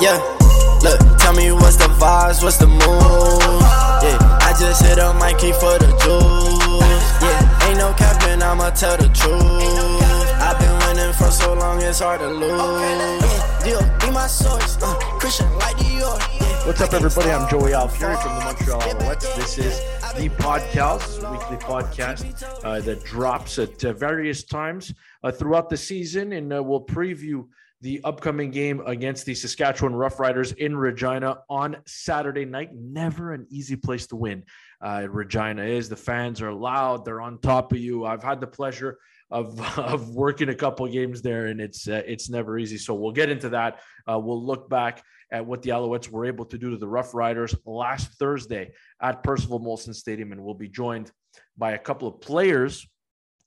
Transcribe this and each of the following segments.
Yeah, look, tell me what's the vibes, what's the mood? Yeah, I just hit up Mikey for the juice. Yeah, ain't no capping, I'ma tell the truth. I've been winning for so long, it's hard to lose. Yeah, deal, be my source. Uh, Christian like Dior. What's up, everybody? I'm Joey Alfieri from the Montreal Alouettes. This is the podcast, weekly podcast uh, that drops at uh, various times uh, throughout the season, and uh, we'll preview the upcoming game against the Saskatchewan Roughriders in Regina on Saturday night. Never an easy place to win. Uh, Regina is. The fans are loud. They're on top of you. I've had the pleasure of, of working a couple games there, and it's uh, it's never easy. So we'll get into that. Uh, we'll look back at what the Alouettes were able to do to the Rough Riders last Thursday at Percival Molson Stadium, and we'll be joined by a couple of players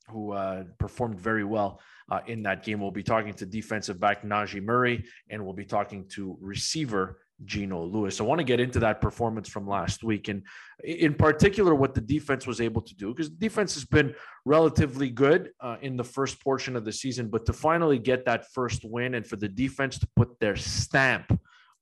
who uh, performed very well uh, in that game. We'll be talking to defensive back Najee Murray, and we'll be talking to receiver Geno Lewis. I want to get into that performance from last week, and in particular, what the defense was able to do, because the defense has been relatively good uh, in the first portion of the season, but to finally get that first win and for the defense to put their stamp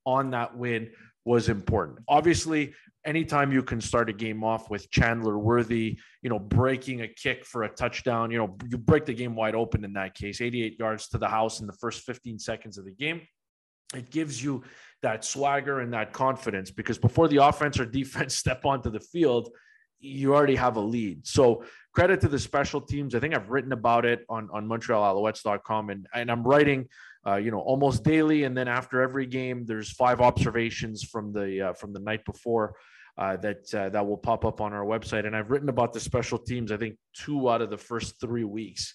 on that win was important. Obviously, anytime you can start a game off with Chandler Worthy, you know, breaking a kick for a touchdown, you know, you break the game wide open in that case, 88 yards to the house in the first 15 seconds of the game. It gives you that swagger and that confidence because before the offense or defense step onto the field, you already have a lead. So credit to the special teams. I think I've written about it on, on MontrealAlouettes.com and, and I'm writing uh, you know, almost daily. And then after every game, there's five observations from the uh, from the night before uh, that uh, that will pop up on our website. And I've written about the special teams. I think two out of the first three weeks.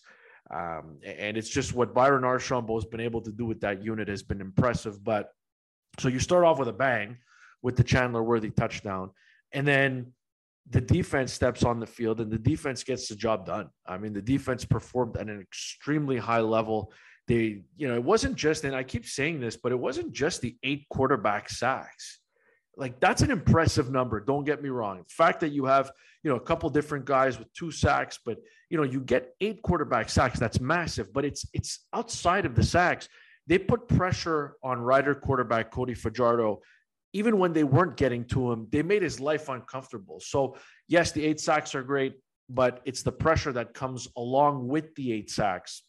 Um, and it's just what Byron Archambault has been able to do with that unit has been impressive. But so you start off with a bang with the Chandler Worthy touchdown, and then the defense steps on the field and the defense gets the job done. I mean, the defense performed at an extremely high level they, you know, it wasn't just, and I keep saying this, but it wasn't just the eight quarterback sacks. Like that's an impressive number. Don't get me wrong. The fact that you have, you know, a couple different guys with two sacks, but you know, you get eight quarterback sacks. That's massive. But it's it's outside of the sacks. They put pressure on Rider quarterback Cody Fajardo even when they weren't getting to him, they made his life uncomfortable. So, yes, the eight sacks are great, but it's the pressure that comes along with the eight sacks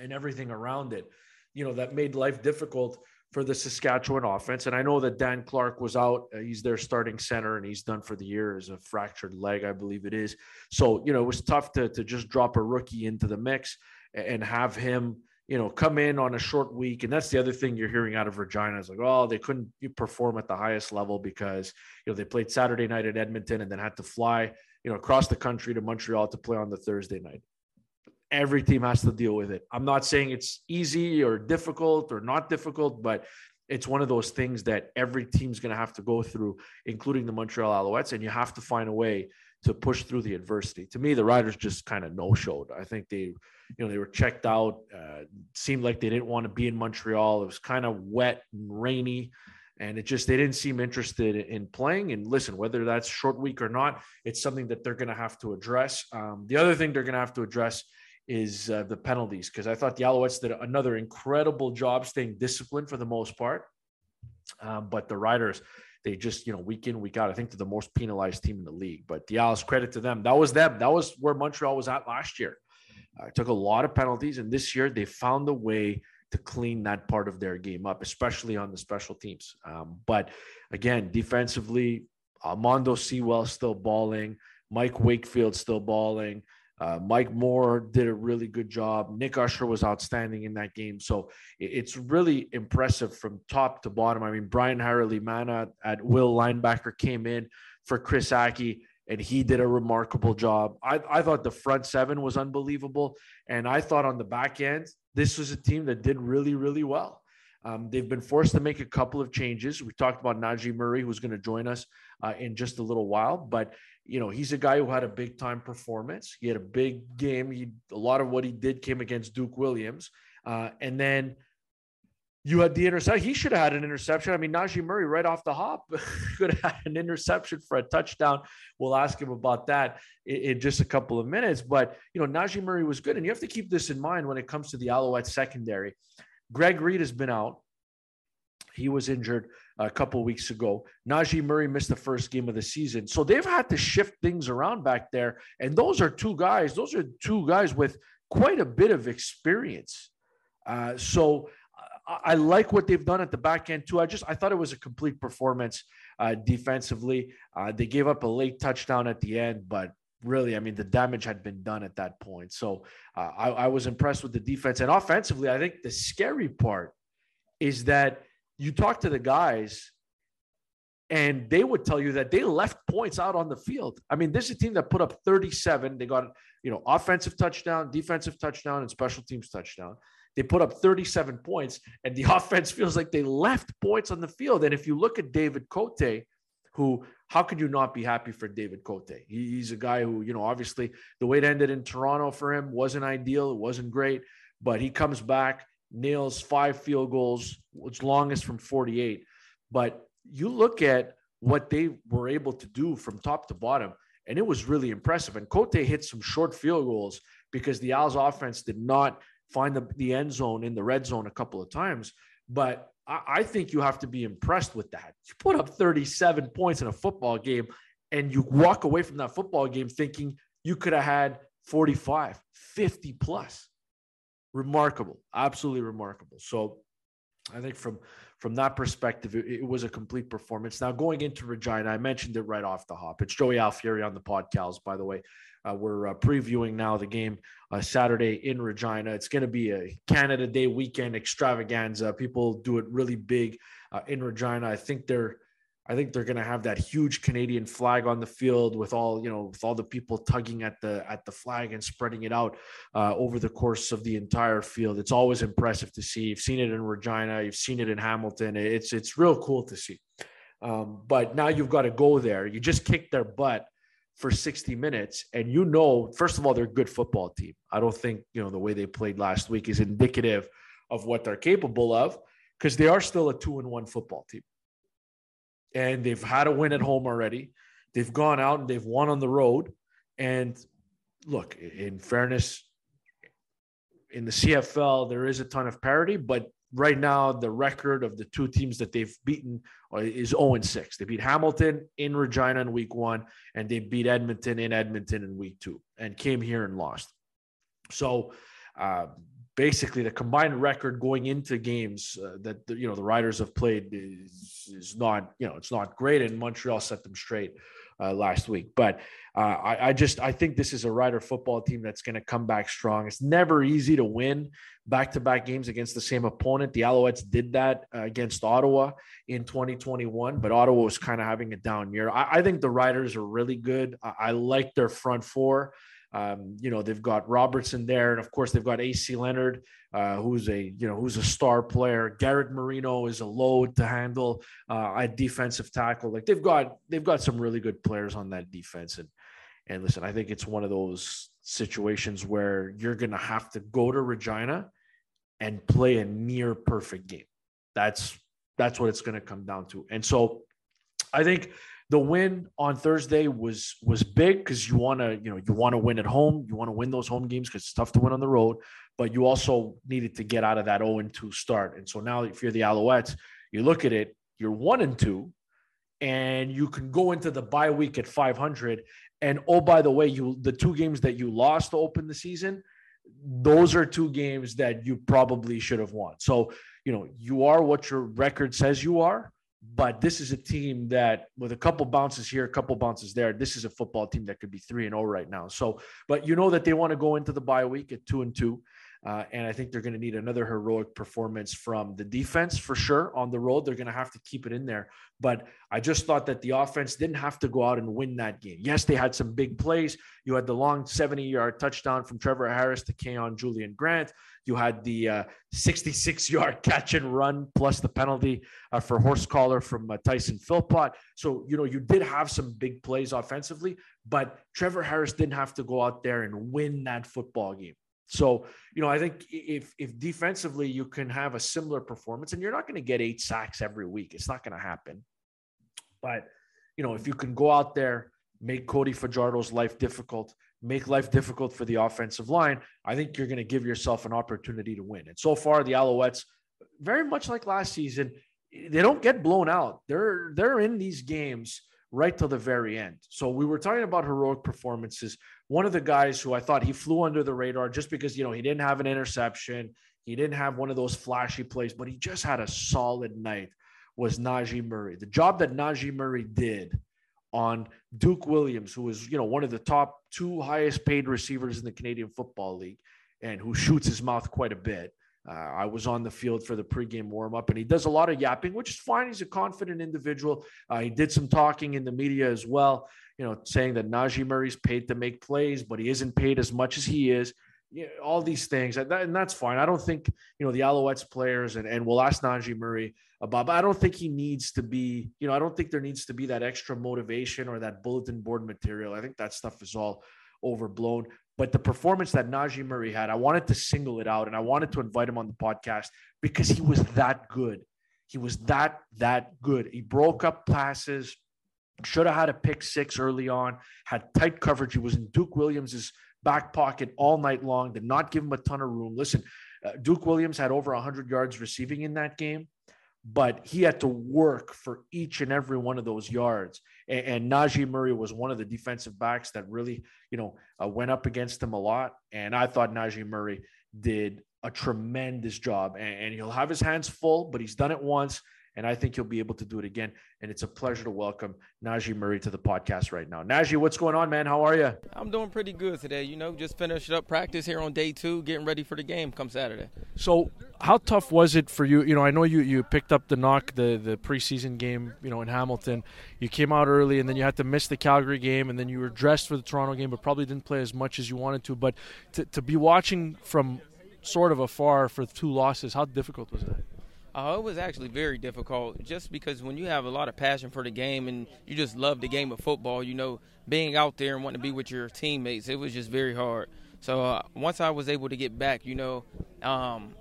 and everything around it, you know, that made life difficult for the Saskatchewan offense. And I know that Dan Clark was out. Uh, he's their starting center and he's done for the year as a fractured leg, I believe it is. So, you know, it was tough to, to just drop a rookie into the mix and have him, you know, come in on a short week. And that's the other thing you're hearing out of Regina is like, oh, they couldn't perform at the highest level because, you know, they played Saturday night at Edmonton and then had to fly, you know, across the country to Montreal to play on the Thursday night every team has to deal with it. I'm not saying it's easy or difficult or not difficult, but it's one of those things that every team's going to have to go through, including the Montreal Alouettes, and you have to find a way to push through the adversity. To me, the Riders just kind of no-showed. I think they, you know, they were checked out. Uh, seemed like they didn't want to be in Montreal. It was kind of wet and rainy, and it just they didn't seem interested in playing. And listen, whether that's short week or not, it's something that they're going to have to address. Um, the other thing they're going to have to address is uh, the penalties because I thought the Alouettes did another incredible job staying disciplined for the most part. Um, but the Riders, they just, you know, week in, week out, I think they're the most penalized team in the league. But the Owls, credit to them. That was them. That was where Montreal was at last year. Uh, took a lot of penalties. And this year, they found a way to clean that part of their game up, especially on the special teams. Um, but again, defensively, Mondo Sewell still balling. Mike Wakefield still balling. Uh, Mike Moore did a really good job. Nick Usher was outstanding in that game. So it's really impressive from top to bottom. I mean, Brian Mana at Will linebacker came in for Chris Ackie, and he did a remarkable job. I, I thought the front seven was unbelievable. And I thought on the back end, this was a team that did really, really well. Um, they've been forced to make a couple of changes. We talked about Najee Murray, who's going to join us uh, in just a little while, but you know, he's a guy who had a big time performance. He had a big game. He a lot of what he did came against Duke Williams, uh, and then you had the interception. He should have had an interception. I mean, Najee Murray right off the hop could have had an interception for a touchdown. We'll ask him about that in, in, just a couple of minutes. But you know, Najee Murray was good, and you have to keep this in mind when it comes to the Alouette secondary. Greg Reid has been out. He was injured a couple weeks ago. Najee Murray missed the first game of the season, so they've had to shift things around back there. And those are two guys. Those are two guys with quite a bit of experience. Uh, so I like what they've done at the back end too. I just I thought it was a complete performance uh, defensively. Uh, they gave up a late touchdown at the end, but really, I mean, the damage had been done at that point. So uh, I, I was impressed with the defense and offensively. I think the scary part is that you talk to the guys and they would tell you that they left points out on the field. I mean, this is a team that put up 37. They got, you know, offensive touchdown, defensive touchdown, and special teams touchdown. They put up 37 points, and the offense feels like they left points on the field. And if you look at David Cote, who, how could you not be happy for David Cote? he's a guy who, you know, obviously the way it ended in Toronto for him wasn't ideal. It wasn't great, but he comes back, nails five field goals, which longest from 48. But you look at what they were able to do from top to bottom, and it was really impressive. And Cote hit some short field goals because the Owls offense did not find the, the end zone in the red zone a couple of times. But I, I think you have to be impressed with that. You put up 37 points in a football game and you walk away from that football game thinking you could have had 45, 50 plus. Remarkable, absolutely remarkable. So I think from from that perspective, it, it, was a complete performance. Now going into Regina, I mentioned it right off the hop. It's Joey Alfieri on the podcast, by the way. Uh, we're uh, previewing now the game uh, Saturday in Regina. It's going to be a Canada Day weekend extravaganza. People do it really big uh, in Regina. I think they're I think they're going to have that huge Canadian flag on the field with all you know with all the people tugging at the at the flag and spreading it out uh, over the course of the entire field. It's always impressive to see. You've seen it in Regina. You've seen it in Hamilton. It's it's real cool to see. Um, but now you've got to go there. You just kicked their butt for 60 minutes and you know first of all they're a good football team i don't think you know the way they played last week is indicative of what they're capable of because they are still a two and one football team and they've had a win at home already they've gone out and they've won on the road and look in fairness in the cfl there is a ton of parity but right now the record of the two teams that they've beaten is 0 6. They beat Hamilton in Regina in week one, and they beat Edmonton in Edmonton in week two, and came here and lost. So uh, basically, the combined record going into games uh, that the, you know the Riders have played is, is not you know it's not great, and Montreal set them straight uh, last week. But uh, I, I, just I think this is a Rider football team that's going to come back strong. It's never easy to win back to back games against the same opponent. The Alouettes did that uh, against Ottawa in 2021, but Ottawa was kind of having a down year. I, I, think the Riders are really good. I, I like their front four. Um, you know, they've got Robertson there, and of course they've got AC Leonard, uh, who's a you know who's a star player. Garrett Marino is a load to handle uh, at defensive tackle. Like they've got they've got some really good players on that defense, and and listen, I think it's one of those situations where you're gonna have to go to Regina and play a near perfect game. That's that's what it's gonna come down to, and so I think the win on Thursday was was big because you want to you know you want to win at home. You want to win those home games because it's tough to win on the road. But you also needed to get out of that 0 2 start. And so now, if you're the Alouettes, you look at it, you're one and two, and you can go into the bye week at 500. And oh, by the way, you the two games that you lost to open the season, those are two games that you probably should have won. So you know you are what your record says you are but this is a team that, with a couple bounces here, a couple bounces there, this is a football team that could be three and zero oh right now. So, but you know that they want to go into the bye week at two and two. Uh, and I think they're going to need another heroic performance from the defense for sure on the road. They're going to have to keep it in there. But I just thought that the offense didn't have to go out and win that game. Yes, they had some big plays. You had the long 70 yard touchdown from Trevor Harris to Kaion Julien-Grant. You had the 66 uh, yard catch and run plus the penalty uh, for horse collar from uh, Tyson Philpot. So, you know, you did have some big plays offensively, but Trevor Harris didn't have to go out there and win that football game So, you know, I think if if defensively you can have a similar performance, and you're not going to get eight sacks every week, it's not going to happen. But you know, if you can go out there, make Cody Fajardo's life difficult, make life difficult for the offensive line, I think you're going to give yourself an opportunity to win. And so far, the Alouettes, very much like last season, they don't get blown out. They're they're in these games right till the very end. So we were talking about heroic performances. One of the guys who I thought he flew under the radar just because you know he didn't have an interception, he didn't have one of those flashy plays, but he just had a solid night. Was Najee Murray. The job that Najee Murray did on Duke Williams, who is you know one of the top two highest paid receivers in the Canadian Football League, and who shoots his mouth quite a bit. Uh, I was on the field for the pregame warm up, and he does a lot of yapping, which is fine. He's a confident individual. Uh, he did some talking in the media as well, you know, saying that Najee Murray's paid to make plays, but he isn't paid as much as he is. Yeah, all these things, and, that, and that's fine. I don't think you know the Alouettes players, and, and we'll ask Najee Murray about. But I don't think he needs to be, you know, I don't think there needs to be that extra motivation or that bulletin board material. I think that stuff is all overblown. But the performance that Najee Murray had, I wanted to single it out and I wanted to invite him on the podcast because he was that good. He was that, that good. He broke up passes, should have had a pick six early on, had tight coverage. He was in Duke Williams's back pocket all night long, did not give him a ton of room. Listen, uh, Duke Williams had over 100 yards receiving in that game but he had to work for each and every one of those yards. And, and Najee Murray was one of the defensive backs that really, you know, uh, went up against him a lot. And I thought Najee Murray did a tremendous job. And, and he'll have his hands full, but he's done it once and I think he'll be able to do it again. And it's a pleasure to welcome Najee Murray to the podcast right now. Najee, what's going on, man? How are you? I'm doing pretty good today. You know, just finished up practice here on day two, getting ready for the game come Saturday. So, how tough was it for you? You know, I know you you picked up the knock the the preseason game, you know, in Hamilton. You came out early, and then you had to miss the Calgary game, and then you were dressed for the Toronto game, but probably didn't play as much as you wanted to. But to to be watching from sort of afar for two losses, how difficult was that? Uh, it was actually very difficult just because when you have a lot of passion for the game and you just love the game of football, you know, being out there and wanting to be with your teammates, it was just very hard. So uh, once I was able to get back, you know, um,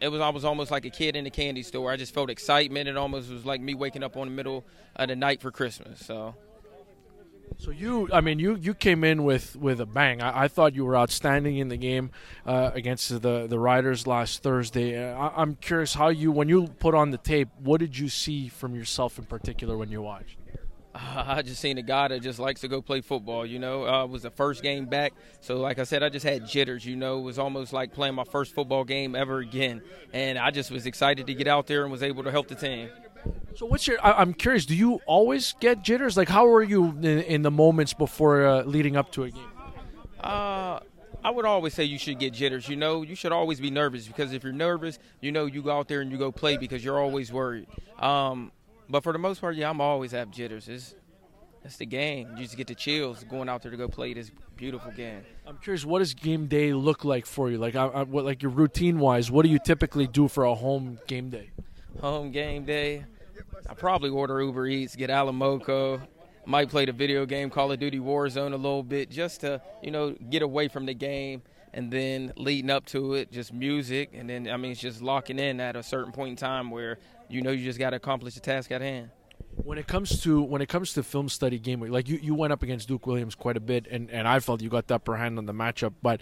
it was I was almost like a kid in a candy store. I just felt excitement. It almost was like me waking up on the middle of the night for Christmas. So so you, I mean, you you came in with with a bang. I, I thought you were outstanding in the game uh, against the the Riders last Thursday. Uh, I, am curious how you, when you put on the tape, what did you see from yourself in particular when you watched? I just seen a guy that just likes to go play football. You know, uh, it was the first game back, so like I said, I just had jitters. You know, it was almost like playing my first football game ever again, and I just was excited to get out there and was able to help the team. So what's your? I, am curious. Do you always get jitters? Like, how are you in, in the moments before uh, leading up to a game? Uh, I would always say you should get jitters. You know, you should always be nervous because if you're nervous, you know, you go out there and you go play because you're always worried. Um, but for the most part, yeah, I'm always have jitters. It's that's the game. You just get the chills going out there to go play this beautiful game. I'm curious, what does game day look like for you? Like, I, I, what, like your routine wise, what do you typically do for a home game day? Home game day. I probably order Uber Eats, get Alamoco, might play the video game Call of Duty Warzone a little bit just to, you know, get away from the game and then leading up to it, just music and then I mean it's just locking in at a certain point in time where you know you just got to accomplish the task at hand. When it comes to when it comes to film study game like you, you went up against Duke Williams quite a bit, and, and I felt you got the upper hand on the matchup. But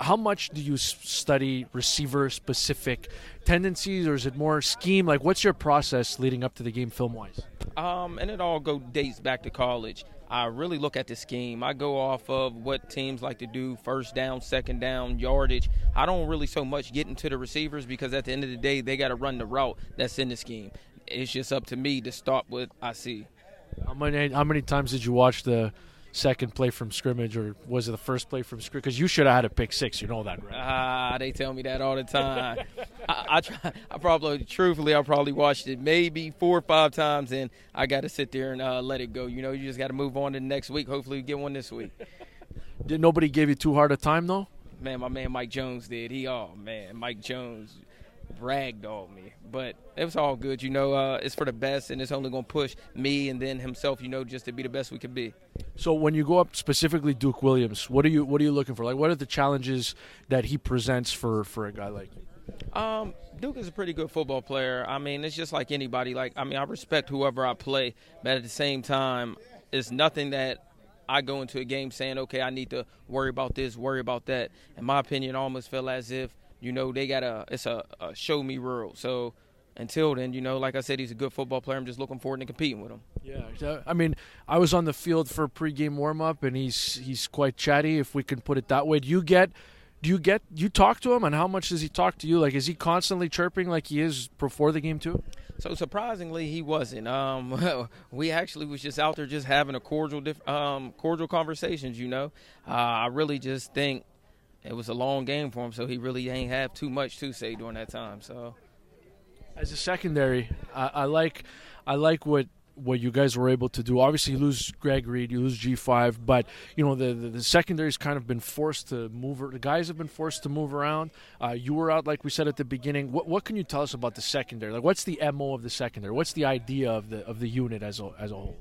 how much do you study receiver specific tendencies or is it more scheme? Like what's your process leading up to the game film wise um, and it all go dates back to college. I really look at the scheme. I go off of what teams like to do first down second down yardage. I don't really so much get into the receivers because at the end of the day they got to run the route that's in the scheme. It's just up to me to start what i see. How many how many times did you watch the second play from scrimmage, or was it the first play from scrimmage? Because you should have had a pick six. You know that, right? Ah, they tell me that all the time. I, I, try. I probably, truthfully, I probably watched it maybe four or five times, and I got to sit there and uh, let it go. You know, you just got to move on to the next week. Hopefully, we get one this week. Did nobody give you too hard a time though? Man, my man Mike Jones did. He, oh man, Mike Jones ragdolled me. But it was all good. You know, uh, it's for the best, and it's only going to push me and then himself. You know, just to be the best we can be. So when you go up specifically Duke Williams, what are you what are you looking for? Like, what are the challenges that he presents for for a guy like you? Um, Duke is a pretty good football player. I mean, it's just like anybody. Like, I mean, I respect whoever I play, but at the same time, it's nothing that I go into a game saying, okay, I need to worry about this, worry about that. In my opinion, I almost feel as if you know they got a it's a, a show me world. So until then, you know, like I said, he's a good football player. I'm just looking forward to competing with him. Yeah, I mean, I was on the field for pregame warm up, and he's he's quite chatty, if we can put it that way. Do you get? Do you get you talk to him, and how much does he talk to you? Like, is he constantly chirping like he is before the game too? So surprisingly, he wasn't. Um, we actually was just out there just having a cordial, um, cordial conversations. You know, uh, I really just think it was a long game for him, so he really ain't have too much to say during that time. So, as a secondary, I, I like, I like what what you guys were able to do. Obviously, you lose Greg Reid, you lose G5, but you know the, the, the secondary's kind of been forced to move. The guys have been forced to move around. Uh, you were out, like we said at the beginning. What, what can you tell us about the secondary? Like, what's the mo of the secondary? What's the idea of the of the unit as a as a whole?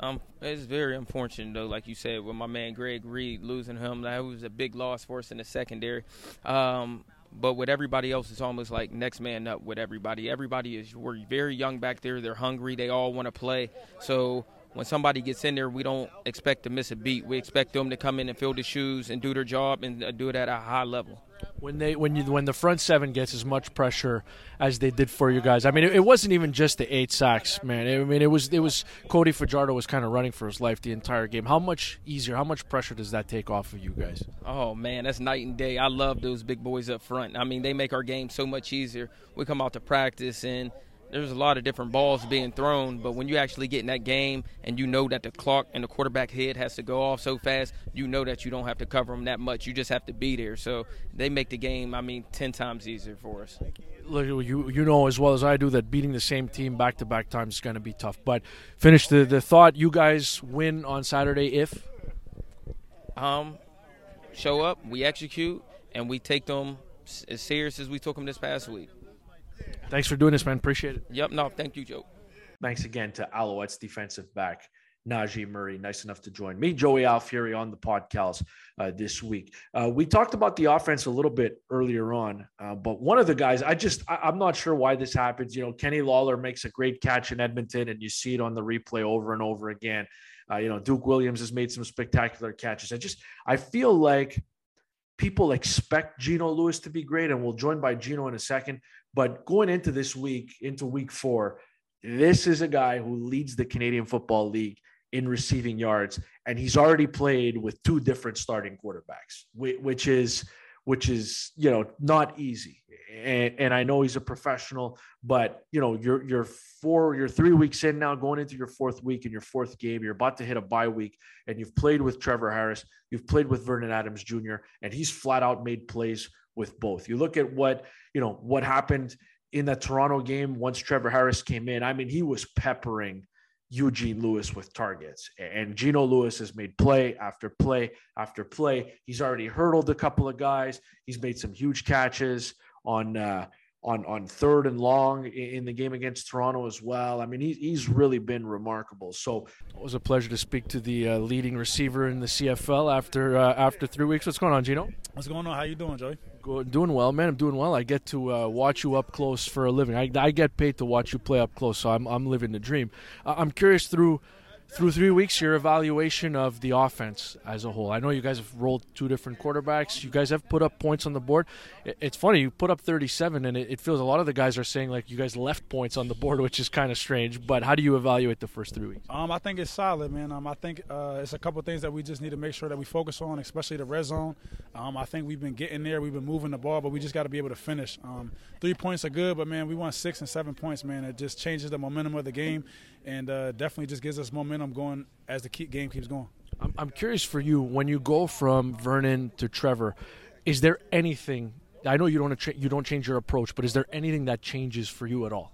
Um, it's very unfortunate though, like you said, with my man Greg Reid losing him. That was a big loss for us in the secondary. Um, but with everybody else, it's almost like next man up with everybody. Everybody is we're very young back there. They're hungry. They all want to play. So when somebody gets in there, we don't expect to miss a beat. We expect them to come in and fill the shoes and do their job and uh, do it at a high level. When they when you when the front seven gets as much pressure as they did for you guys, I mean, it, it wasn't even just the eight sacks, man. I mean, it was it was Cody Fajardo was kind of running for his life the entire game. How much easier, how much pressure does that take off of you guys? Oh man, that's night and day. I love those big boys up front. I mean, they make our game so much easier. We come out to practice and there's a lot of different balls being thrown, but when you actually get in that game and you know that the clock and the quarterback head has to go off so fast, you know that you don't have to cover them that much. You just have to be there. So they make the game, I mean, 10 times easier for us. Look, you you know as well as I do that beating the same team back to back times is going to be tough. But finish the, the thought you guys win on Saturday if? Um, show up, we execute, and we take them as serious as we took them this past week. Thanks for doing this, man. Appreciate it. Yep. No, thank you, Joe. Thanks again to Alouettes defensive back Najee Murray, nice enough to join me, Joey Alfieri, on the podcast uh, this week. Uh, we talked about the offense a little bit earlier on, uh, but one of the guys, I just, I, am not sure why this happens. You know, Kenny Lawler makes a great catch in Edmonton, and you see it on the replay over and over again. Uh, you know, Duke Williams has made some spectacular catches. I just, I feel like people expect Geno Lewis to be great, and we'll join by Geno in a second. But going into this week, into week four, this is a guy who leads the Canadian Football League in receiving yards, and he's already played with two different starting quarterbacks, which is which is you know not easy. And, and, I know he's a professional, but you know you're you're four, you're three weeks in now, going into your fourth week in your fourth game. You're about to hit a bye week, and you've played with Trevor Harris, you've played with Vernon Adams Jr., and he's flat out made plays with both. You look at what you know what happened in that Toronto game once Trevor Harris came in. I mean, he was peppering Eugene Lewis with targets, and Geno Lewis has made play after play after play. He's already hurdled a couple of guys. He's made some huge catches on uh, on on third and long in the game against Toronto as well. I mean, he's he's really been remarkable. So it was a pleasure to speak to the uh, leading receiver in the CFL after uh, after three weeks. What's going on, Geno? What's going on? How you doing, Joey? Doing well, man. I'm doing well. I get to uh, watch you up close for a living. I, I get paid to watch you play up close, so I'm I'm living the dream. I'm curious through through three weeks, your evaluation of the offense as a whole. I know you guys have rolled two different quarterbacks. You guys have put up points on the board. It's funny, you put up 37, and it feels a lot of the guys are saying like you guys left points on the board, which is kind of strange. But how do you evaluate the first three weeks? Um, I think it's solid, man. Um, I think uh, it's a couple things that we just need to make sure that we focus on, especially the red zone. Um, I think we've been getting there, we've been moving the ball, but we just got to be able to finish. Um, three points are good, but man, we want six and seven points, man. It just changes the momentum of the game and uh, definitely just gives us momentum going as the game keeps going. I'm, I'm curious for you when you go from Vernon to Trevor. Is there anything? I know you don't you don't change your approach, but is there anything that changes for you at all?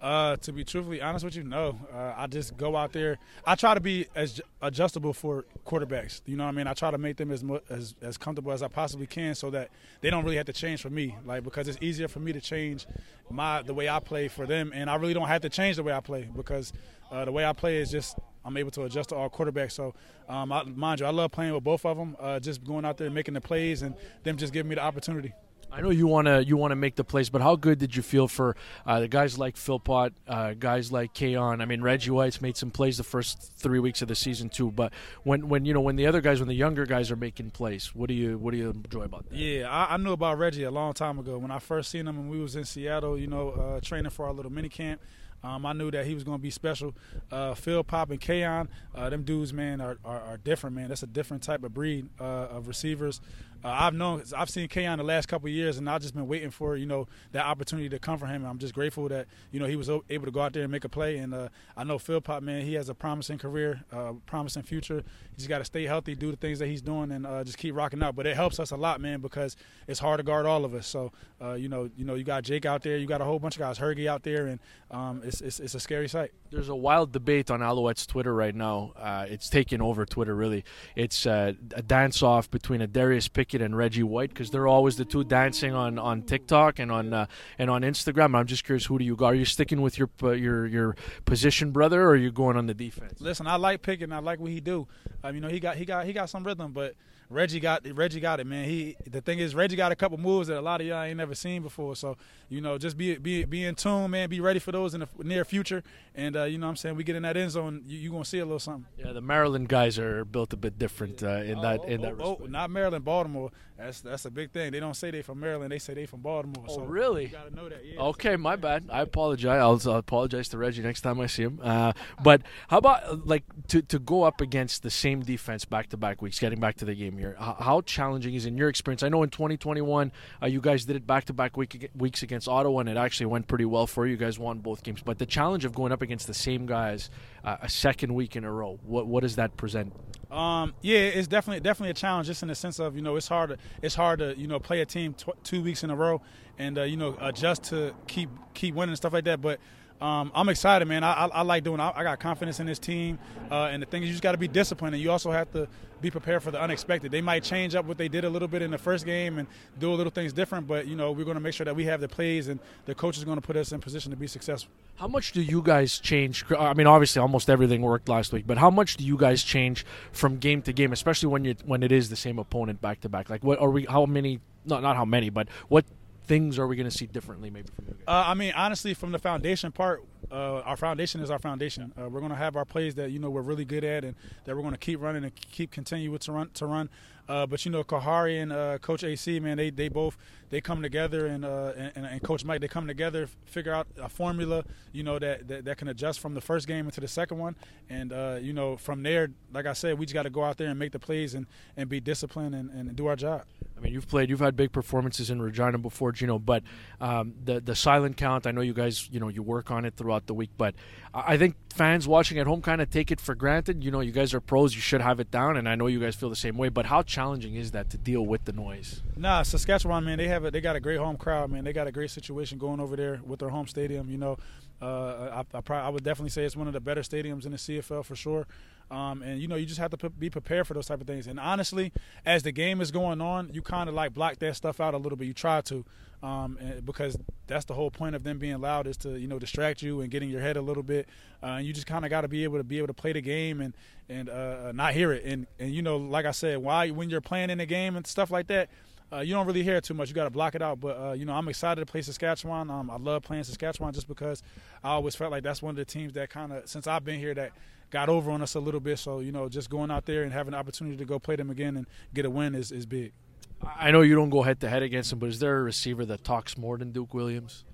Uh, to be truthfully honest with you, no. Uh, I just go out there. I try to be as adjustable for quarterbacks. You know what I mean? I try to make them as as as comfortable as I possibly can, so that they don't really have to change for me. Like because it's easier for me to change my the way I play for them, and I really don't have to change the way I play because uh, the way I play is just I'm able to adjust to all quarterbacks. So, um, I, mind you, I love playing with both of them. Uh, just going out there and making the plays, and them just giving me the opportunity. I know you want to you want to make the plays, but how good did you feel for uh, the guys like Philpot, uh, guys like Kaion? I mean, Reggie White's made some plays the first three weeks of the season too. But when when you know when the other guys, when the younger guys are making plays, what do you what do you enjoy about that? Yeah, I, I knew about Reggie a long time ago when I first seen him when we was in Seattle. You know, uh, training for our little mini camp. Um, I knew that he was going to be special. Uh, Philpot and Kaion, uh, them dudes, man, are, are, are, different, man. That's a different type of breed uh, of receivers. Uh, I've known, I've seen Kaion the last couple years, and I've just been waiting for you know that opportunity to come for him. And I'm just grateful that you know he was able to go out there and make a play. And uh, I know Philpot, man, he has a promising career, uh, promising future. He's got to stay healthy, do the things that he's doing, and just keep rocking out. But it helps us a lot, man, because it's hard to guard all of us. So you know, you know, you got Jake out there, you got a whole bunch of guys, Hergy out there, and um, it's, it's, it's a scary sight. There's a wild debate on Alouettes Twitter right now. Uh, it's taking over Twitter really. It's a dance off between a Darius Pickett and Reggie White because they're always the two dancing on, on TikTok and on uh, and on Instagram. I'm just curious, who do you go? Are you sticking with your uh, your your position brother, or are you going on the defense? Listen, I like Pickett. I like what he do. Um, you know, he got he got he got some rhythm, but Reggie got Reggie got it, man. He the thing is Reggie got a couple moves that a lot of y'all ain't never seen before. So you know, just be be be in tune, man. Be ready for those in the near future. And uh, you know, what I'm saying we get in that end zone, you you gonna see a little something. Yeah, the Maryland guys are built a bit different uh, in oh, that oh, in that. Oh, oh, not Maryland, Baltimore. That's that's a big thing. They don't say they from Maryland. They say they from Baltimore. Oh, so really? You gotta know that. Yeah. Okay, my bad. I apologize. I'll, I'll apologize to Reggie next time I see him. Uh, but how about like to to go up against the same defense back to back weeks? Getting back to the game here, how, how challenging is in your experience? I know in 2021 uh, you guys did it back to back weeks against Ottawa, and it actually went pretty well for you. You guys won both games, but the challenge of going up against the same guys uh, a second week in a row, what what does that present? Um, yeah, it's definitely definitely a challenge, just in the sense of you know it's hard to it's hard to you know play a team tw- two weeks in a row and uh, you know adjust to keep keep winning and stuff like that, but um, I'm excited, man. I, I, I like doing. I, I, got confidence in this team, uh, and the thing is, you just got to be disciplined, and you also have to be prepared for the unexpected. They might change up what they did a little bit in the first game and do a little things different, but you know, we're going to make sure that we have the plays, and the coach is going to put us in position to be successful. How much do you guys change? I mean, obviously, almost everything worked last week, but how much do you guys change from game to game, especially when you when it is the same opponent back to back? Like, what are we? How many? Not not how many, but what things are we going to see differently maybe from you guys? Uh, I mean, honestly, from the foundation part, uh, our foundation is our foundation. Uh, we're going to have our plays that you know we're really good at, and that we're going to keep running and keep continuing to run to run. Uh, but you know, Khari and uh, Coach AC, man, they they both they come together, and, uh, and, and Coach Mike, they come together, figure out a formula, you know, that, that, that can adjust from the first game into the second one, and uh, you know, from there, like I said, we just got to go out there and make the plays and, and be disciplined and, and do our job. I mean, you've played, you've had big performances in Regina before, Geno, but um, the the silent count, I know you guys, you know, you work on it throughout the week, but I think fans watching at home kind of take it for granted. You know, you guys are pros, you should have it down, and I know you guys feel the same way. But how challenging is that to deal with the noise? Nah, Saskatchewan, man, they have it. They got a great home crowd, man. They got a great situation going over there with their home stadium. You know, uh, I, I, I would definitely say it's one of the better stadiums in the CFL for sure. Um, and you know, you just have to p- be prepared for those type of things. And honestly, as the game is going on, you kind of like block that stuff out a little bit. You try to, um, because that's the whole point of them being loud is to you know distract you and getting your head a little bit. Uh, and you just kind of got to be able to be able to play the game and and uh, not hear it. And and you know, like I said, why when you're playing in the game and stuff like that. Uh, you don't really hear it too much. You got to block it out. But uh, you know, I'm excited to play Saskatchewan. Um, I love playing Saskatchewan just because I always felt like that's one of the teams that kind of since I've been here that got over on us a little bit. So you know, just going out there and having an opportunity to go play them again and get a win is, is big. I know you don't go head to head against him, but is there a receiver that talks more than Duke Williams?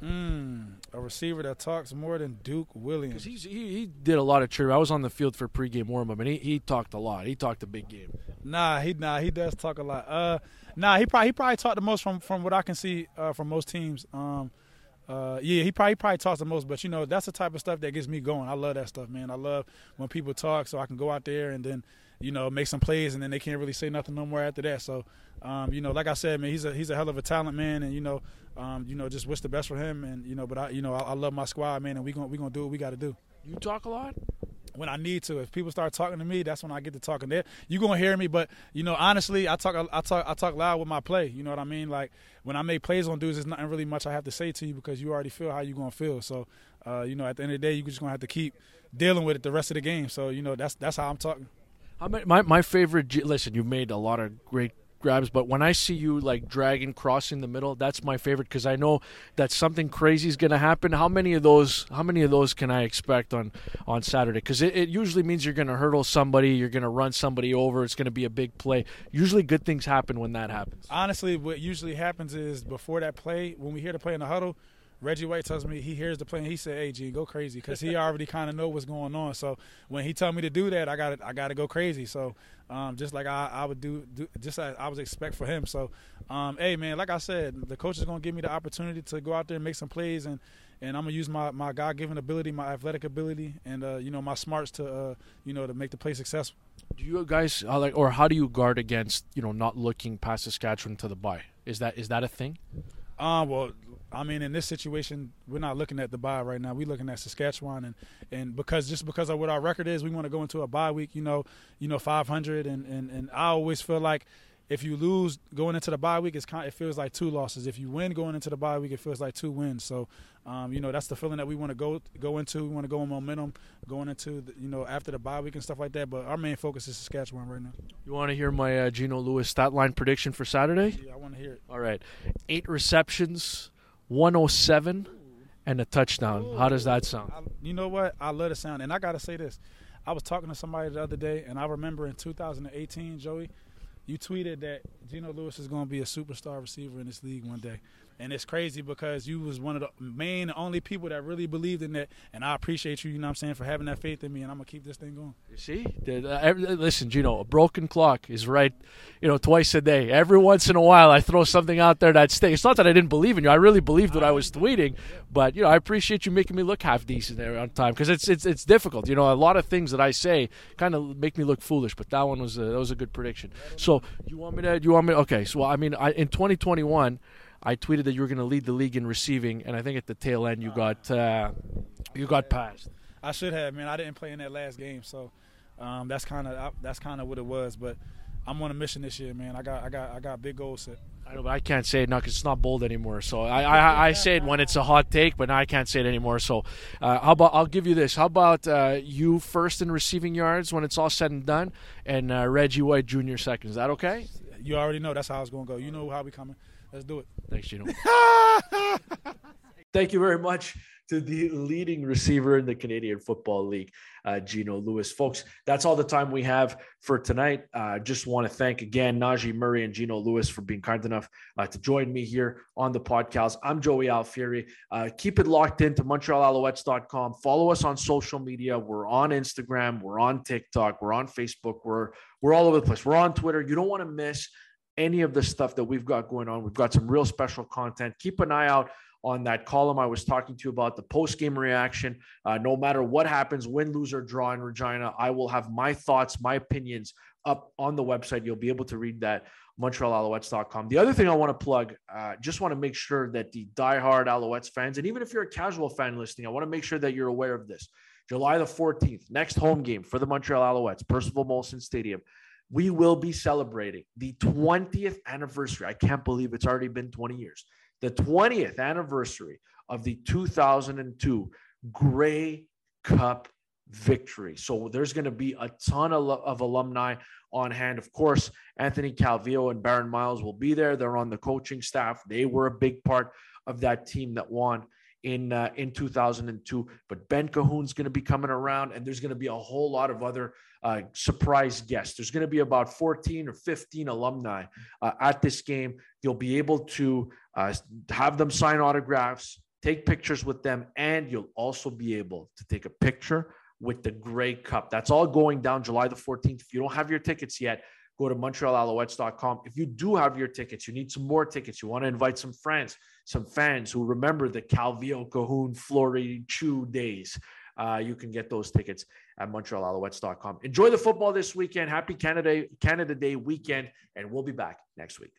Mm, a receiver that talks more than Duke Williams. He, he did a lot of trivia. I was on the field for pregame warm up, and he, he talked a lot. He talked a big game. Nah, he nah he does talk a lot. Uh, nah, he probably he probably talked the most from from what I can see uh, from most teams. Um, uh, yeah, he probably he probably talks the most, but you know that's the type of stuff that gets me going. I love that stuff, man. I love when people talk, so I can go out there and then you know make some plays, and then they can't really say nothing no more after that. So, um, you know, like I said, man, he's a he's a hell of a talent, man, and you know, um, you know, just wish the best for him. And you know, but I, you know, I, I love my squad, man, and we gonna we gonna do what we got to do. You talk a lot when I need to. If people start talking to me, that's when I get to talking. There, you gonna hear me, but you know, honestly, I talk, I talk, I talk loud with my play. You know what I mean? Like when I make plays on dudes, there's nothing really much I have to say to you because you already feel how you gonna feel. So, uh, you know, at the end of the day, you just gonna have to keep dealing with it the rest of the game. So, you know, that's that's how I'm talking. My my favorite. Listen, you've made a lot of great grabs, but when I see you like dragging, crossing the middle, that's my favorite because I know that something crazy is going to happen. How many of those? How many of those can I expect on on Saturday? Because it, it usually means you're going to hurdle somebody, you're going to run somebody over. It's going to be a big play. Usually, good things happen when that happens. Honestly, what usually happens is before that play, when we hear the play in the huddle Reggie White tells me he hears the play and he said, "Hey, G, go crazy," because he already kind of know what's going on. So when he tell me to do that, I got I got to go crazy. So um, just like I, I would do, do just as I was expect for him. So um, hey, man, like I said, the coach is gonna give me the opportunity to go out there and make some plays and. And I'm gonna use my, my God given ability, my athletic ability, and uh, you know my smarts to uh, you know to make the play successful. Do you guys uh, like, or how do you guard against you know not looking past Saskatchewan to the bye? Is that is that a thing? Uh, well, I mean, in this situation, we're not looking at the bye right now. We're looking at Saskatchewan, and and because just because of what our record is, we want to go into a bye week. You know, you know, 500, and and and I always feel like if you lose going into the bye week, it's kind, it feels like two losses. If you win going into the bye week, it feels like two wins. So, um, you know, that's the feeling that we want to go go into. We want to go in momentum going into the, you know after the bye week and stuff like that. But our main focus is Saskatchewan right now. You want to hear my uh, Geno Lewis stat line prediction for Saturday? Yeah, I want to hear it. All right, eight receptions, 107, and a touchdown. How does that sound? I, you know what? I love the sound, and I gotta say this. I was talking to somebody the other day, and I remember in 2018, Joey you tweeted that Geno Lewis is going to be a superstar receiver in this league one day and it's crazy because you was one of the main only people that really believed in that. And i appreciate you you know what i'm saying for having that faith in me. And i'm gonna keep this thing going. You see? Listen you know a broken clock is right you know twice a day. Every once in a while i throw something out there that sticks it's not that i didn't believe in you. I really believed what i was tweeting. But you know i appreciate you making me look half decent there on time because it's, it's it's difficult. You know a lot of things that i say kind of make me look foolish but that one was a, that was a good prediction. So you want me to you want me okay. So i mean I, in 2021 I tweeted that you were going to lead the league in receiving, and I think at the tail end you got uh, you got passed. I should have, man. I didn't play in that last game, so um, that's kind of that's kind of what it was. But I'm on a mission this year, man. I got I got I got big goals set. I know, but I can't say it now because it's not bold anymore. So I, I, I say it when it's a hot take, but now I can't say it anymore. So uh, how about I'll give you this? How about uh, you first in receiving yards when it's all said and done, and uh, Reggie White Jr. second? Is that okay? You already know that's how it's going to go. You know how we coming. Let's do it. Thanks, Geno. Thank you very much to the leading receiver in the Canadian Football League, uh, Geno Lewis. Folks, that's all the time we have for tonight. I uh, just want to thank again Najee Murray and Geno Lewis for being kind enough uh, to join me here on the podcast. I'm Joey Alfieri. Uh, keep it locked into MontrealAlouettes.com. Follow us on social media. We're on Instagram. We're on TikTok. We're on Facebook. We're we're all over the place. We're on Twitter. You don't want to miss any of the stuff that we've got going on. We've got some real special content. Keep an eye out on that column I was talking to you about the post game reaction. Uh, no matter what happens, win, lose, or draw in Regina, I will have my thoughts, my opinions up on the website. You'll be able to read that. MontrealAlouettes.com. The other thing I want to plug, uh, just want to make sure that the diehard Alouettes fans, and even if you're a casual fan listening, I want to make sure that you're aware of this. July the 14th, next home game for the Montreal Alouettes, Percival Molson Stadium we will be celebrating the 20th anniversary. I can't believe it's already been 20 years. The 20th anniversary of the 2002 Grey Cup victory. So there's going to be a ton of, of, alumni on hand. Of course, Anthony Calvillo and Baron Miles will be there. They're on the coaching staff. They were a big part of that team that won in uh, in 2002. But Ben Cahoon's going to be coming around, and there's going to be a whole lot of other uh, surprise guests. There's going to be about 14 or 15 alumni uh, at this game. You'll be able to uh, have them sign autographs, take pictures with them, and you'll also be able to take a picture with the Grey Cup. That's all going down July the 14th. If you don't have your tickets yet, go to montrealalouettes.com. If you do have your tickets, you need some more tickets, you want to invite some friends, some fans who remember the Calvillo, Cahoon, Flory, Chiu days, uh, you can get those tickets at montrealalouettes.com. Enjoy the football this weekend. Happy Canada, Canada Day weekend, and we'll be back next week.